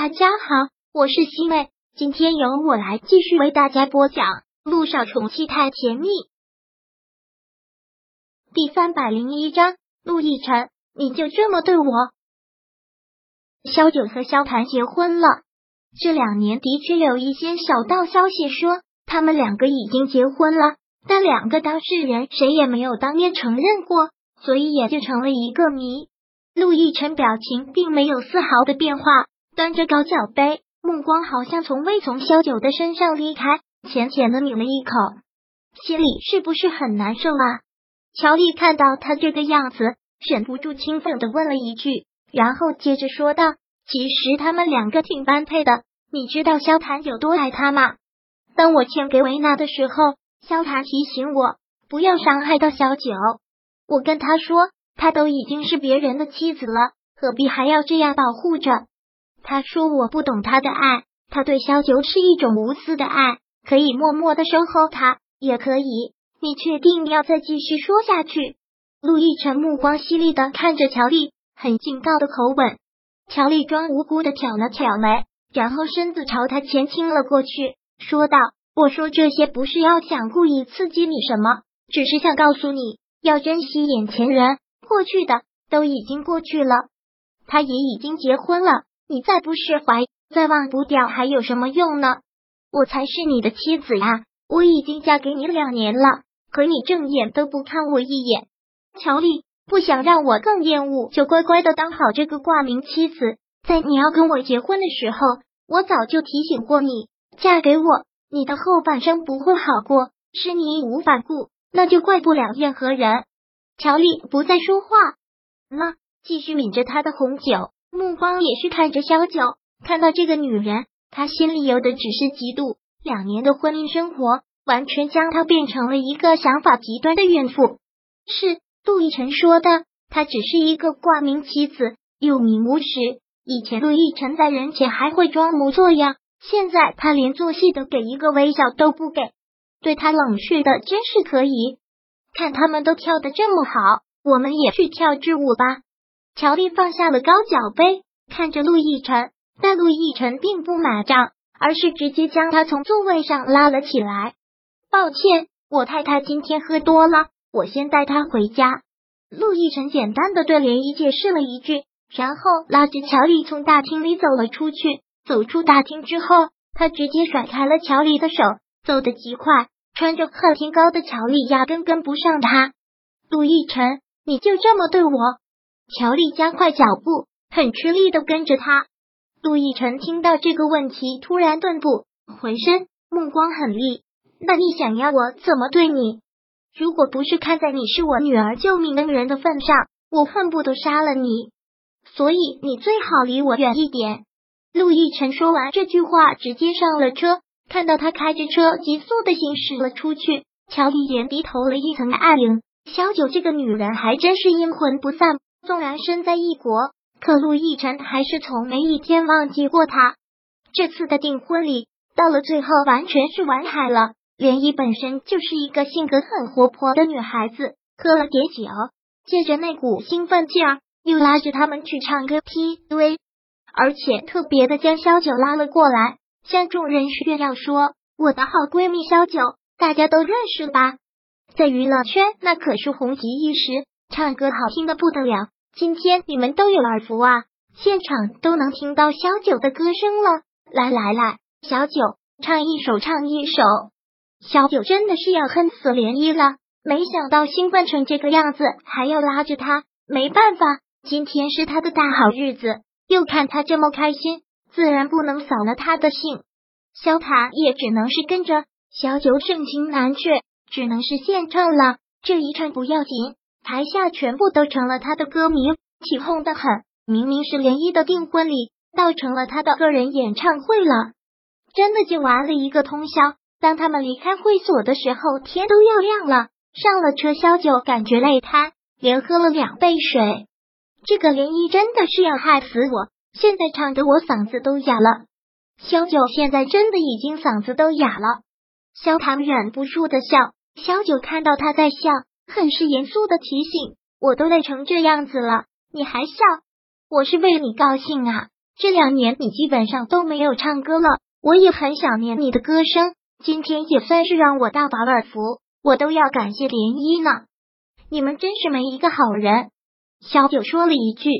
大家好，我是西妹，今天由我来继续为大家播讲《陆少宠妻太甜蜜》第三百零一章。陆亦辰，你就这么对我？萧九和萧谭结婚了，这两年的确有一些小道消息说他们两个已经结婚了，但两个当事人谁也没有当面承认过，所以也就成了一个谜。陆亦辰表情并没有丝毫的变化。端着高脚杯，目光好像从未从萧九的身上离开，浅浅的抿了一口，心里是不是很难受啊？乔丽看到他这个样子，忍不住轻愤的问了一句，然后接着说道：“其实他们两个挺般配的，你知道萧谭有多爱他吗？当我献给维娜的时候，萧谭提醒我不要伤害到萧九，我跟他说，他都已经是别人的妻子了，何必还要这样保护着？”他说：“我不懂他的爱，他对萧九是一种无私的爱，可以默默的守候他，也可以。你确定要再继续说下去？”陆亦辰目光犀利的看着乔丽，很警告的口吻。乔丽装无辜的挑了挑眉，然后身子朝他前倾了过去，说道：“我说这些不是要想故意刺激你什么，只是想告诉你要珍惜眼前人，过去的都已经过去了，他也已经结婚了。”你再不释怀，再忘不掉，还有什么用呢？我才是你的妻子呀！我已经嫁给你两年了，可你正眼都不看我一眼。乔丽，不想让我更厌恶，就乖乖的当好这个挂名妻子。在你要跟我结婚的时候，我早就提醒过你，嫁给我，你的后半生不会好过。是你义无反顾，那就怪不了任何人。乔丽不再说话了，继续抿着他的红酒。目光也是看着萧九，看到这个女人，他心里有的只是嫉妒。两年的婚姻生活，完全将她变成了一个想法极端的怨妇。是陆亦辰说的，她只是一个挂名妻子，又名无耻。以前陆亦辰在人前还会装模作样，现在他连做戏的给一个微笑都不给，对他冷血的真是可以。看他们都跳的这么好，我们也去跳支舞吧。乔丽放下了高脚杯，看着陆亦辰，但陆亦辰并不买账，而是直接将他从座位上拉了起来。抱歉，我太太今天喝多了，我先带她回家。陆亦辰简单的对涟漪解释了一句，然后拉着乔丽从大厅里走了出去。走出大厅之后，他直接甩开了乔丽的手，走得极快。穿着鹤天高的乔丽压根跟不上他。陆亦辰，你就这么对我？乔丽加快脚步，很吃力的跟着他。陆亦辰听到这个问题，突然顿步，浑身，目光很厉。那你想要我怎么对你？如果不是看在你是我女儿救命恩人的份上，我恨不得杀了你。所以你最好离我远一点。陆亦辰说完这句话，直接上了车。看到他开着车急速的行驶了出去，乔丽眼底投了一层暗影。小九这个女人还真是阴魂不散。纵然身在异国，可陆亦辰还是从没一天忘记过他。这次的订婚礼到了最后，完全是玩海了。莲漪本身就是一个性格很活泼的女孩子，喝了点酒，借着那股兴奋劲儿，又拉着他们去唱歌 KTV，而且特别的将萧九拉了过来，向众人炫耀说：“我的好闺蜜萧九，大家都认识吧？在娱乐圈那可是红极一时，唱歌好听的不得了。”今天你们都有耳福啊，现场都能听到小九的歌声了。来来来，小九唱一首，唱一首。小九真的是要恨死涟漪了，没想到兴奋成这个样子，还要拉着他。没办法，今天是他的大好日子，又看他这么开心，自然不能扫了他的兴。萧塔也只能是跟着小九盛情难却，只能是献唱了。这一唱不要紧。台下全部都成了他的歌迷，起哄的很。明明是涟漪的订婚礼，倒成了他的个人演唱会了。真的就玩了一个通宵。当他们离开会所的时候，天都要亮了。上了车，萧九感觉累瘫，连喝了两杯水。这个涟漪真的是要害死我！现在唱得我嗓子都哑了。萧九现在真的已经嗓子都哑了。萧唐忍不住的笑，萧九看到他在笑。很是严肃的提醒：“我都累成这样子了，你还笑？我是为你高兴啊！这两年你基本上都没有唱歌了，我也很想念你的歌声。今天也算是让我大饱耳福，我都要感谢涟漪呢。你们真是没一个好人。小九说了一句，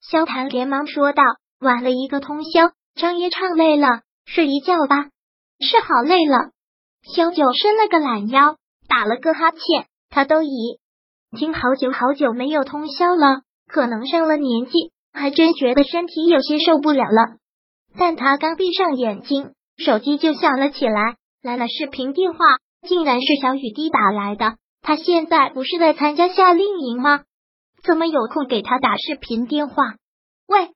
萧谭连忙说道：“晚了一个通宵，张爷唱累了，睡一觉吧。”是好累了。萧九伸了个懒腰，打了个哈欠。他都已经好久好久没有通宵了，可能上了年纪。还真觉得身体有些受不了了，但他刚闭上眼睛，手机就响了起来，来了视频电话，竟然是小雨滴打来的。他现在不是在参加夏令营吗？怎么有空给他打视频电话？喂，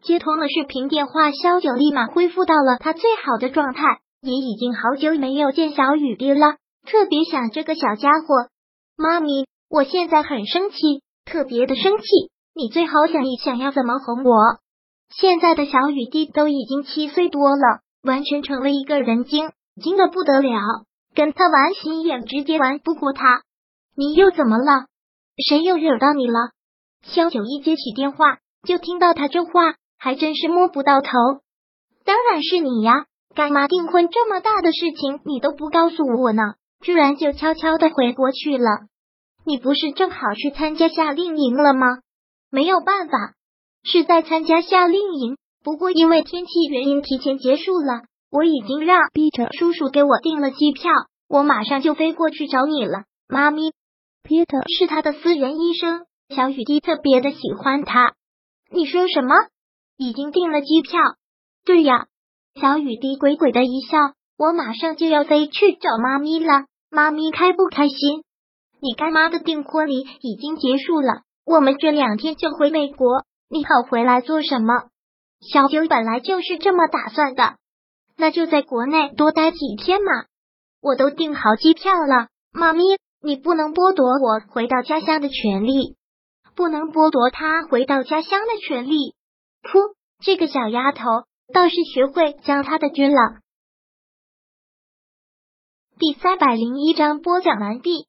接通了视频电话，萧九立马恢复到了他最好的状态，也已经好久没有见小雨滴了，特别想这个小家伙。妈咪，我现在很生气，特别的生气。你最好想一想要怎么哄我。现在的小雨滴都已经七岁多了，完全成了一个人精，精的不得了。跟他玩心眼，直接玩不过他。你又怎么了？谁又惹到你了？萧九一接起电话，就听到他这话，还真是摸不到头。当然是你呀！干嘛订婚这么大的事情你都不告诉我呢？居然就悄悄的回国去了。你不是正好去参加夏令营了吗？没有办法，是在参加夏令营，不过因为天气原因提前结束了。我已经让 Peter 叔叔给我订了机票，我马上就飞过去找你了，妈咪。Peter 是他的私人医生，小雨滴特别的喜欢他。你说什么？已经订了机票？对呀，小雨滴鬼鬼的一笑，我马上就要飞去找妈咪了，妈咪开不开心？你干妈的订婚礼已经结束了。我们这两天就回美国，你跑回来做什么？小九本来就是这么打算的，那就在国内多待几天嘛。我都订好机票了，妈咪，你不能剥夺我回到家乡的权利，不能剥夺他回到家乡的权利。噗，这个小丫头倒是学会将他的军了。第三百零一章播讲完毕。